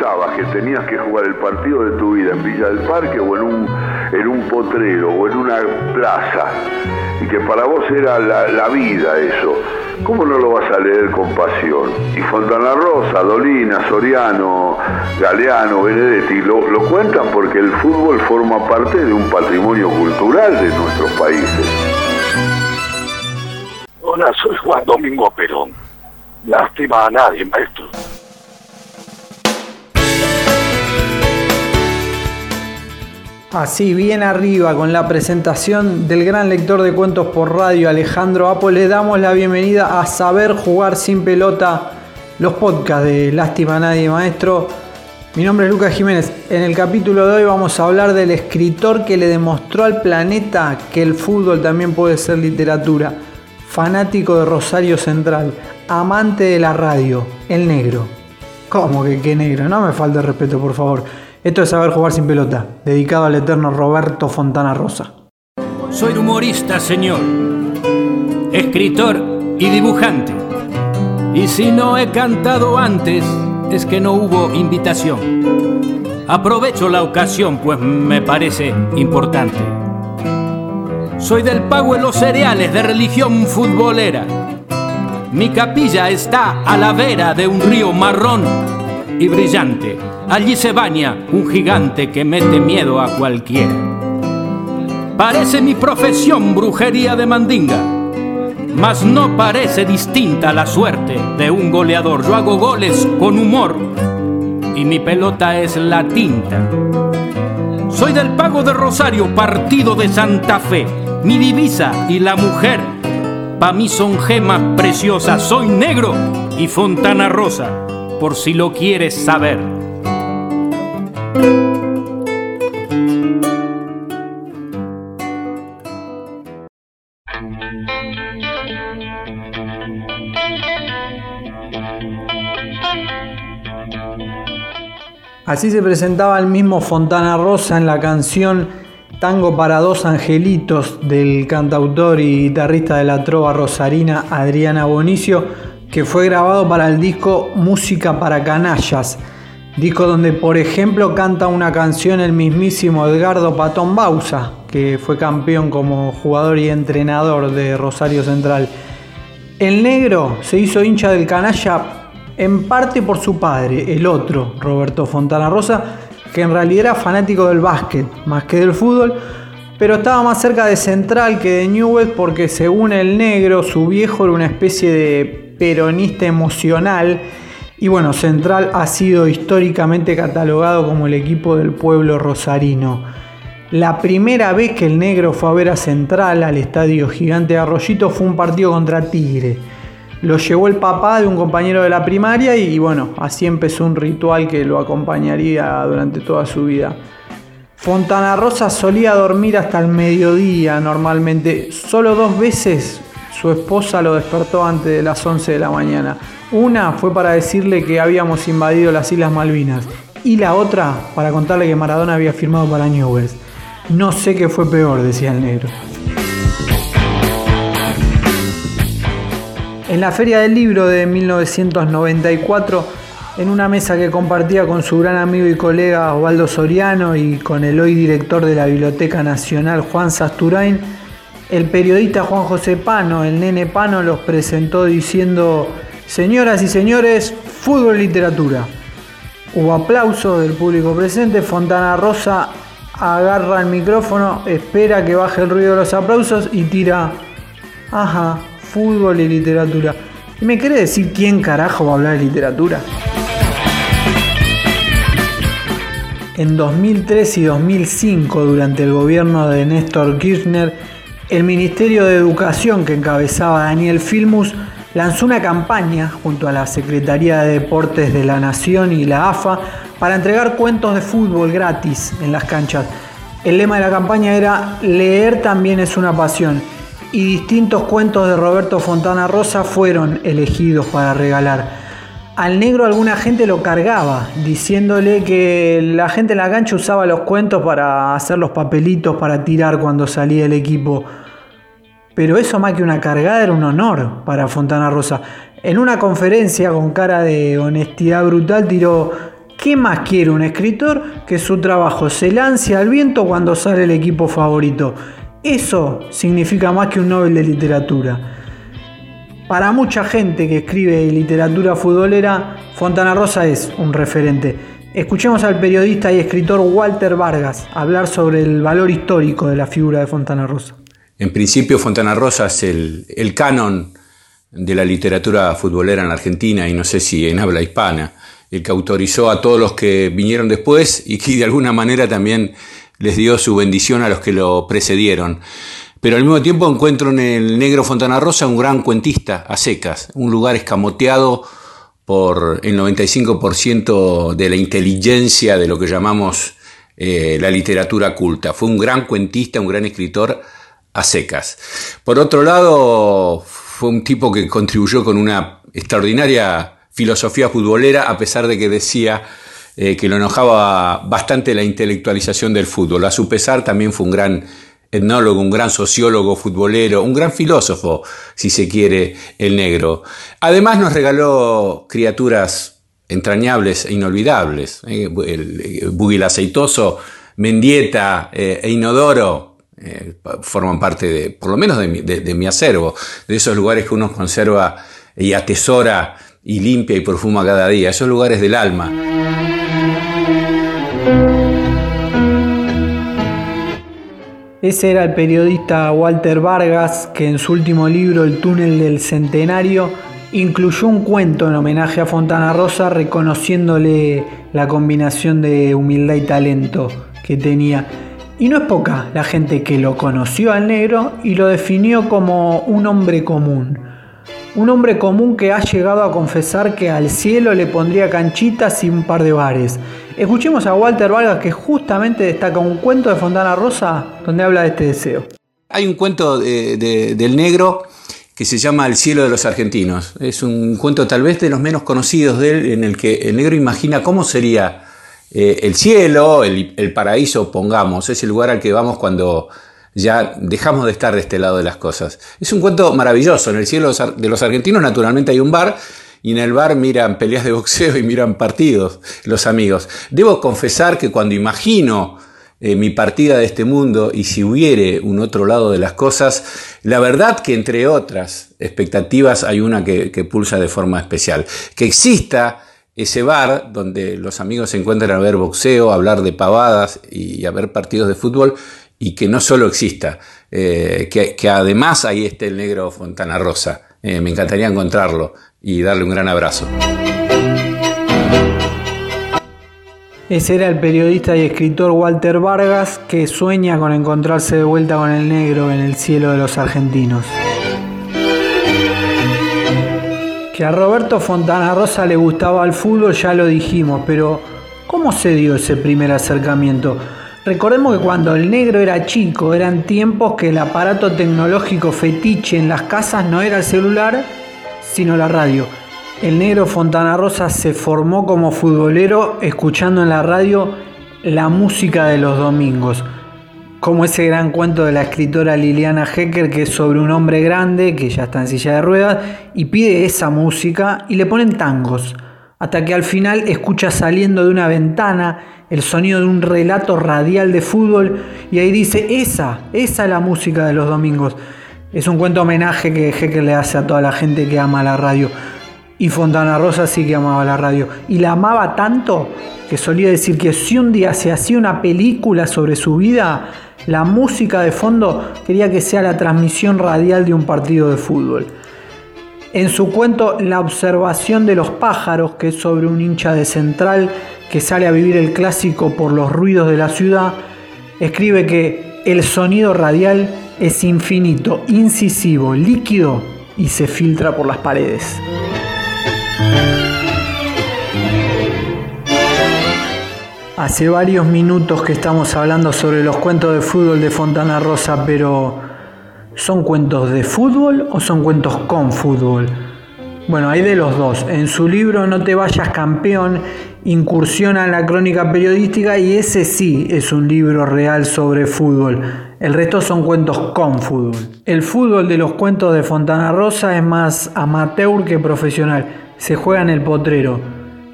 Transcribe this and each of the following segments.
Pensabas que tenías que jugar el partido de tu vida en Villa del Parque o en un, en un potrero o en una plaza, y que para vos era la, vida eso, ¿cómo no lo vas a leer con pasión? Y Fontana Rosa, Dolina, Soriano, Galeano, Benedetti lo, lo cuentan porque el fútbol forma parte de un patrimonio cultural de nuestros países. Hola, soy Juan Domingo Perón. Lástima a nadie, maestro. Así, bien arriba, con la presentación del gran lector de cuentos por radio, Alejandro Apo, le damos la bienvenida a Saber Jugar Sin Pelota, los podcasts de Lástima Nadie Maestro. Mi nombre es Lucas Jiménez. En el capítulo de hoy vamos a hablar del escritor que le demostró al planeta que el fútbol también puede ser literatura. Fanático de Rosario Central, amante de la radio, el negro. ¿Cómo que qué negro? No me falte respeto, por favor. Esto es Saber Jugar Sin Pelota, dedicado al eterno Roberto Fontana Rosa. Soy humorista, señor, escritor y dibujante. Y si no he cantado antes, es que no hubo invitación. Aprovecho la ocasión, pues me parece importante. Soy del pago en los cereales de religión futbolera. Mi capilla está a la vera de un río marrón y brillante. Allí se baña un gigante que mete miedo a cualquiera. Parece mi profesión brujería de mandinga, mas no parece distinta la suerte de un goleador. Yo hago goles con humor y mi pelota es la tinta. Soy del pago de Rosario, partido de Santa Fe. Mi divisa y la mujer, pa' mí son gemas preciosas. Soy negro y Fontana Rosa, por si lo quieres saber. Así se presentaba el mismo Fontana Rosa en la canción Tango para dos angelitos del cantautor y guitarrista de la trova rosarina Adriana Bonicio, que fue grabado para el disco Música para Canallas, disco donde por ejemplo canta una canción el mismísimo Edgardo Patón Bausa, que fue campeón como jugador y entrenador de Rosario Central. El negro se hizo hincha del canalla en parte por su padre, el otro, Roberto Fontana Rosa, que en realidad era fanático del básquet más que del fútbol, pero estaba más cerca de Central que de Newell porque según el negro, su viejo era una especie de peronista emocional y bueno, Central ha sido históricamente catalogado como el equipo del pueblo rosarino. La primera vez que el negro fue a ver a Central al estadio Gigante de Arroyito fue un partido contra Tigre. Lo llevó el papá de un compañero de la primaria y, bueno, así empezó un ritual que lo acompañaría durante toda su vida. Fontana Rosa solía dormir hasta el mediodía normalmente. Solo dos veces su esposa lo despertó antes de las 11 de la mañana. Una fue para decirle que habíamos invadido las Islas Malvinas y la otra para contarle que Maradona había firmado para Newell's. No sé qué fue peor, decía el negro. En la Feria del Libro de 1994, en una mesa que compartía con su gran amigo y colega Osvaldo Soriano y con el hoy director de la Biblioteca Nacional Juan Sasturain, el periodista Juan José Pano, el nene Pano, los presentó diciendo, señoras y señores, fútbol y literatura. Hubo aplausos del público presente. Fontana Rosa agarra el micrófono, espera que baje el ruido de los aplausos y tira, ajá, fútbol y literatura. ¿Y me quiere decir quién carajo va a hablar de literatura? En 2003 y 2005, durante el gobierno de Néstor Kirchner, el Ministerio de Educación que encabezaba Daniel Filmus lanzó una campaña junto a la Secretaría de Deportes de la Nación y la AFA para entregar cuentos de fútbol gratis en las canchas. El lema de la campaña era Leer también es una pasión y distintos cuentos de Roberto Fontana Rosa fueron elegidos para regalar. Al negro alguna gente lo cargaba, diciéndole que la gente en la cancha usaba los cuentos para hacer los papelitos para tirar cuando salía el equipo. Pero eso más que una cargada era un honor para Fontana Rosa. En una conferencia con cara de honestidad brutal tiró, ¿qué más quiere un escritor que su trabajo se lance al viento cuando sale el equipo favorito? Eso significa más que un Nobel de literatura. Para mucha gente que escribe literatura futbolera, Fontana Rosa es un referente. Escuchemos al periodista y escritor Walter Vargas hablar sobre el valor histórico de la figura de Fontana Rosa. En principio, Fontana Rosa es el, canon de la literatura futbolera en Argentina y no sé si en habla hispana, el que autorizó a todos los que vinieron después y que de alguna manera también les dio su bendición a los que lo precedieron. Pero al mismo tiempo encuentro en el negro Fontana Rosa un gran cuentista a secas, un lugar escamoteado por el 95% de la inteligencia de lo que llamamos eh, la literatura culta. Fue un gran cuentista, un gran escritor a secas. Por otro lado, fue un tipo que contribuyó con una extraordinaria filosofía futbolera, a pesar de que decía eh, que lo enojaba bastante la intelectualización del fútbol. A su pesar, también fue un gran etnólogo, un gran sociólogo, futbolero, un gran filósofo, si se quiere, el negro. Además nos regaló criaturas entrañables e inolvidables. ¿eh? El, el Aceitoso, Mendieta eh, e Inodoro eh, forman parte de, por lo menos de mi, de mi acervo, de esos lugares que uno conserva y atesora y limpia y perfuma cada día, esos lugares del alma. Ese era el periodista Walter Vargas que en su último libro El túnel del centenario incluyó un cuento en homenaje a Fontana Rosa reconociéndole la combinación de humildad y talento que tenía. Y no es poca la gente que lo conoció al negro y lo definió como un hombre común. Un hombre común que ha llegado a confesar que al cielo le pondría canchitas y un par de bares. Escuchemos a Walter Vargas que justamente destaca un cuento de Fontana Rosa donde habla de este deseo. Hay un cuento del negro que se llama El cielo de los argentinos. Es un cuento tal vez de los menos conocidos de él en el que el negro imagina cómo sería eh, el cielo, el, el paraíso, pongamos, es el lugar al que vamos cuando ya dejamos de estar de este lado de las cosas. Es un cuento maravilloso. En el cielo de los argentinos naturalmente hay un bar y en el bar miran peleas de boxeo y miran partidos los amigos. Debo confesar que cuando imagino eh, mi partida de este mundo y si hubiere un otro lado de las cosas, la verdad que entre otras expectativas hay una que, que pulsa de forma especial. Que exista ese bar donde los amigos se encuentran a ver boxeo, a hablar de pavadas y a ver partidos de fútbol y que no solo exista, eh, que, además ahí esté el negro Fontana Rosa. Eh, me encantaría encontrarlo y darle un gran abrazo. Ese era el periodista y escritor Walter Vargas que sueña con encontrarse de vuelta con el negro en el cielo de los argentinos. Que a Roberto Fontana Rosa le gustaba el fútbol ya lo dijimos, pero ¿cómo se dio ese primer acercamiento? Recordemos que cuando el negro era chico eran tiempos que el aparato tecnológico fetiche en las casas no era el celular, sino la radio. El negro Fontana Rosa se formó como futbolero escuchando en la radio la música de los domingos, como ese gran cuento de la escritora Liliana Hecker que es sobre un hombre grande que ya está en silla de ruedas y pide esa música y le ponen tangos, hasta que al final escucha saliendo de una ventana el sonido de un relato radial de fútbol y ahí dice, esa, esa es la música de los domingos. Es un cuento homenaje que Hecker le hace a toda la gente que ama la radio. Y Fontana Rosa sí que amaba la radio. Y la amaba tanto que solía decir que si un día se hacía una película sobre su vida, la música de fondo quería que sea la transmisión radial de un partido de fútbol. En su cuento La observación de los pájaros, que es sobre un hincha de central que sale a vivir el clásico por los ruidos de la ciudad, escribe que el sonido radial es infinito, incisivo, líquido y se filtra por las paredes. Hace varios minutos que estamos hablando sobre los cuentos de fútbol de Fontana Rosa, pero ¿Son cuentos de fútbol o son cuentos con fútbol? Bueno, hay de los dos. En su libro No te vayas campeón incursiona en la crónica periodística y ese sí es un libro real sobre fútbol. El resto son cuentos con fútbol. El fútbol de los cuentos de Fontana Rosa es más amateur que profesional. Se juega en el potrero.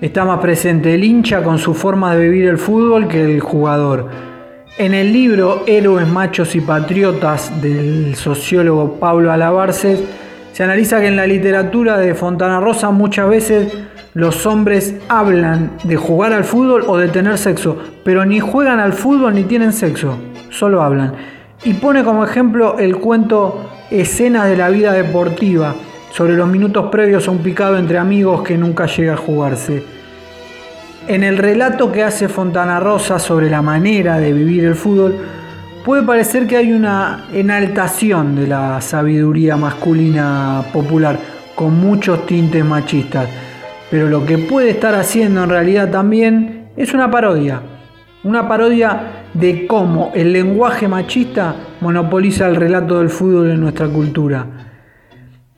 Está más presente el hincha con su forma de vivir el fútbol que el jugador. En el libro Héroes, Machos y Patriotas del sociólogo Pablo Alabarce, se analiza que en la literatura de Fontana Rosa muchas veces los hombres hablan de jugar al fútbol o de tener sexo, pero ni juegan al fútbol ni tienen sexo, solo hablan. Y pone como ejemplo el cuento Escenas de la vida deportiva, sobre los minutos previos a un picado entre amigos que nunca llega a jugarse. En el relato que hace Fontana Rosa sobre la manera de vivir el fútbol, puede parecer que hay una enaltación de la sabiduría masculina popular, con muchos tintes machistas. Pero lo que puede estar haciendo en realidad también es una parodia. Una parodia de cómo el lenguaje machista monopoliza el relato del fútbol en nuestra cultura.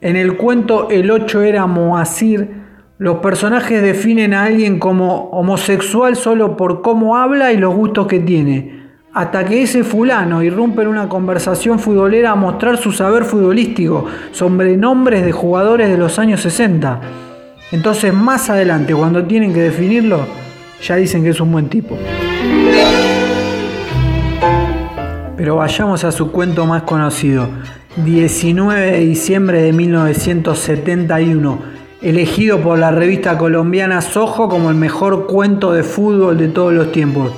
En el cuento El 8 era Moasir, los personajes definen a alguien como homosexual solo por cómo habla y los gustos que tiene, hasta que ese fulano irrumpe en una conversación futbolera a mostrar su saber futbolístico sobre nombres de jugadores de los años 60. Entonces más adelante, cuando tienen que definirlo, ya dicen que es un buen tipo. Pero vayamos a su cuento más conocido. 19 de diciembre de 1971 elegido por la revista colombiana Sojo como el mejor cuento de fútbol de todos los tiempos.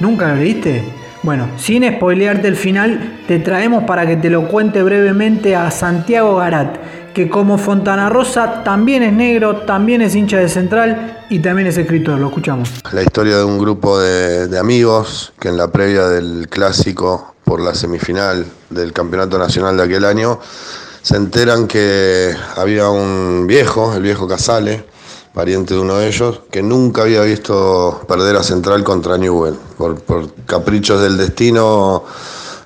¿Nunca lo leíste? Bueno, sin spoilearte el final, te traemos para que te lo cuente brevemente a Santiago Garat, que como Fontana Rosa también es negro, también es hincha de Central y también es escritor. Lo escuchamos. La historia de un grupo de, de amigos que en la previa del clásico por la semifinal del Campeonato Nacional de aquel año se enteran que había un viejo, el viejo Casale, pariente de uno de ellos, que nunca había visto perder a Central contra Newell. Por, caprichos del destino,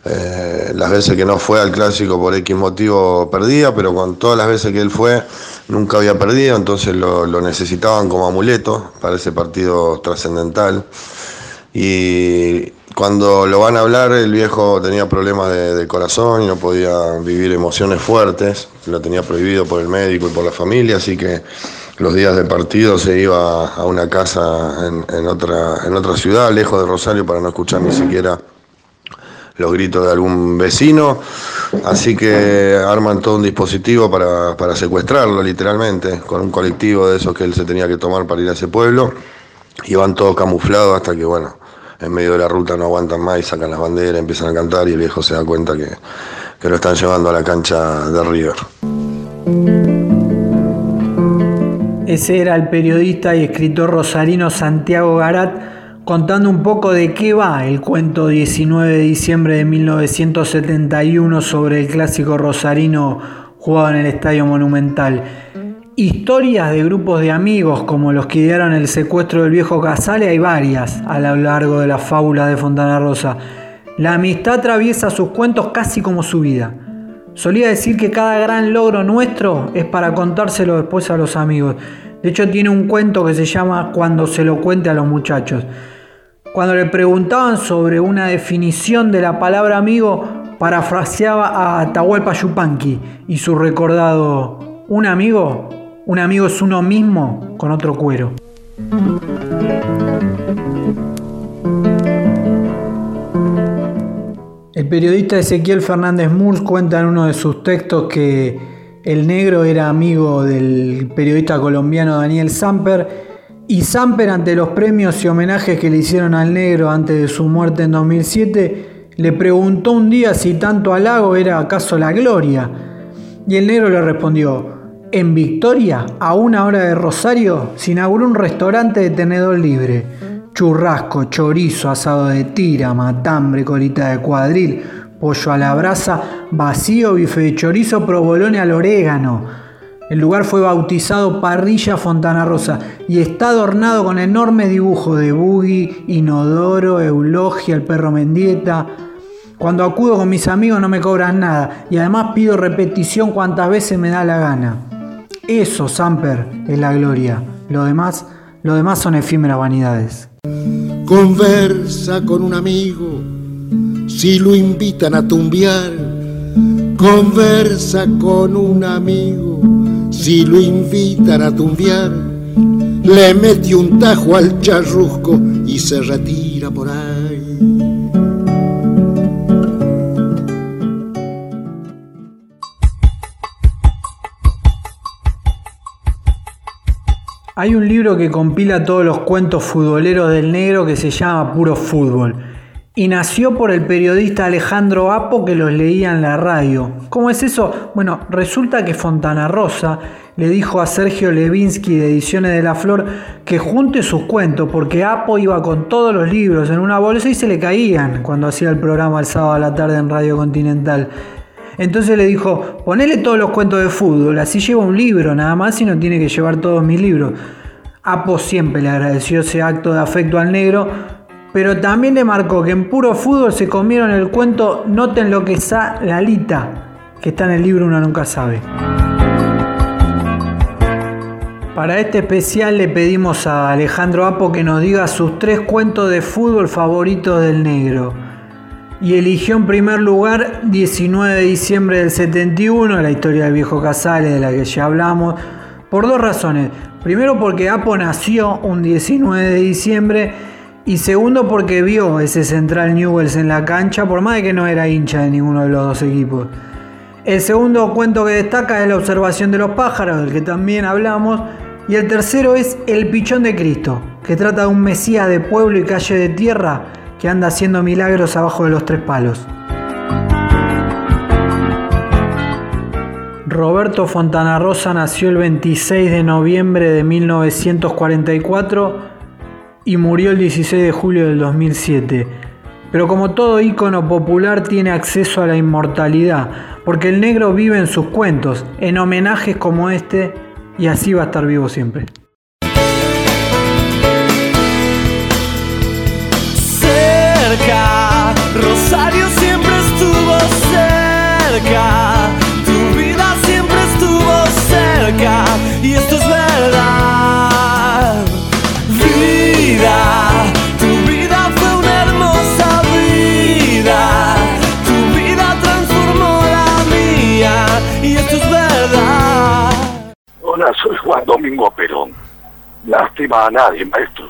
eh, las veces que no fue al clásico por X motivo perdía, pero con todas las veces que él fue nunca había perdido, entonces lo, lo necesitaban como amuleto para ese partido trascendental. Y cuando lo van a hablar, el viejo tenía problemas de, corazón y no podía vivir emociones fuertes, lo tenía prohibido por el médico y por la familia, así que los días de partido se iba a una casa en, otra, ciudad, lejos de Rosario, para no escuchar ni siquiera los gritos de algún vecino, así que arman todo un dispositivo para, para secuestrarlo literalmente, con un colectivo de esos que él se tenía que tomar para ir a ese pueblo, y van todos camuflados hasta que, bueno, en medio de la ruta no aguantan más y sacan las banderas, empiezan a cantar y el viejo se da cuenta que, que lo están llevando a la cancha de River. Ese era el periodista y escritor rosarino Santiago Garat contando un poco de qué va el cuento 19 de diciembre de 1971 sobre el clásico rosarino jugado en el Estadio Monumental. Historias de grupos de amigos como los que idearon el secuestro del viejo Casale hay varias a lo largo de la fábula de Fontana Rosa. La amistad atraviesa sus cuentos casi como su vida. Solía decir que cada gran logro nuestro es para contárselo después a los amigos. De hecho tiene un cuento que se llama Cuando se lo cuente a los muchachos. Cuando le preguntaban sobre una definición de la palabra amigo, parafraseaba a Atahualpa Yupanqui y su recordado un amigo un amigo es uno mismo con otro cuero. El periodista Ezequiel Fernández Murs cuenta en uno de sus textos que El negro era amigo del periodista colombiano Daniel Samper y Samper ante los premios y homenajes que le hicieron al negro antes de su muerte en 2007 le preguntó un día si tanto halago era acaso la gloria. Y el negro le respondió, en Victoria, a una hora de Rosario, se inauguró un restaurante de tenedor libre. Churrasco, chorizo, asado de tira, matambre, colita de cuadril, pollo a la brasa, vacío, bife de chorizo, provolone al orégano. El lugar fue bautizado Parrilla Fontana Rosa y está adornado con enormes dibujos de Boogie, Inodoro, Eulogia, el perro Mendieta. Cuando acudo con mis amigos no me cobran nada y además pido repetición cuantas veces me da la gana. Eso, Samper, es la gloria. Lo demás, lo demás son efímeras vanidades. Conversa con un amigo si lo invitan a tumbiar. Conversa con un amigo si lo invitan a tumbiar. Le mete un tajo al charrusco y se retira por ahí. Hay un libro que compila todos los cuentos futboleros del negro que se llama Puro Fútbol. Y nació por el periodista Alejandro Apo que los leía en la radio. ¿Cómo es eso? Bueno, resulta que Fontana Rosa le dijo a Sergio Levinsky de Ediciones de la Flor que junte sus cuentos porque Apo iba con todos los libros en una bolsa y se le caían cuando hacía el programa el sábado a la tarde en Radio Continental. Entonces le dijo, ponele todos los cuentos de fútbol, así lleva un libro nada más y no tiene que llevar todos mis libros. Apo siempre le agradeció ese acto de afecto al negro, pero también le marcó que en puro fútbol se comieron el cuento Noten lo que está Lalita, que está en el libro Uno Nunca Sabe. Para este especial le pedimos a Alejandro Apo que nos diga sus tres cuentos de fútbol favoritos del negro y eligió en primer lugar 19 de diciembre del 71, la historia del viejo Casales de la que ya hablamos, por dos razones. Primero porque Apo nació un 19 de diciembre y segundo porque vio ese central Newells en la cancha, por más de que no era hincha de ninguno de los dos equipos. El segundo cuento que destaca es la observación de los pájaros, del que también hablamos. Y el tercero es El Pichón de Cristo, que trata de un mesías de pueblo y calle de tierra que anda haciendo milagros abajo de los tres palos. Roberto Fontana Rosa nació el 26 de noviembre de 1944 y murió el 16 de julio del 2007. Pero como todo ícono popular tiene acceso a la inmortalidad, porque el negro vive en sus cuentos, en homenajes como este, y así va a estar vivo siempre. Soy Juan Domingo Perón. Lástima a nadie, maestro.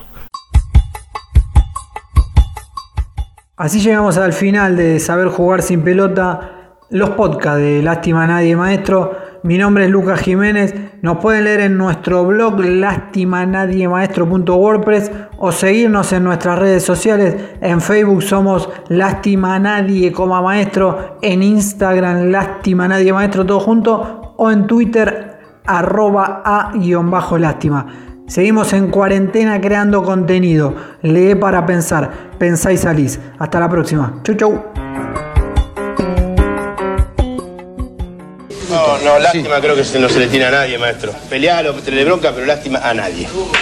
Así llegamos al final de Saber Jugar sin Pelota, los podcasts de Lástima Nadie Maestro. Mi nombre es Lucas Jiménez. Nos pueden leer en nuestro blog lastimanadiemaestro.wordpress o seguirnos en nuestras redes sociales. En Facebook somos Lástima Nadie, Maestro. En Instagram Lástima Nadie Maestro todo junto. O en Twitter arroba a-lástima. Seguimos en cuarentena creando contenido. Lee para pensar. Pensá y salís. Hasta la próxima. Chau, chau. No, no, lástima creo que no se le tiene a nadie, maestro. Pelealo, tenerle bronca, pero lástima a nadie.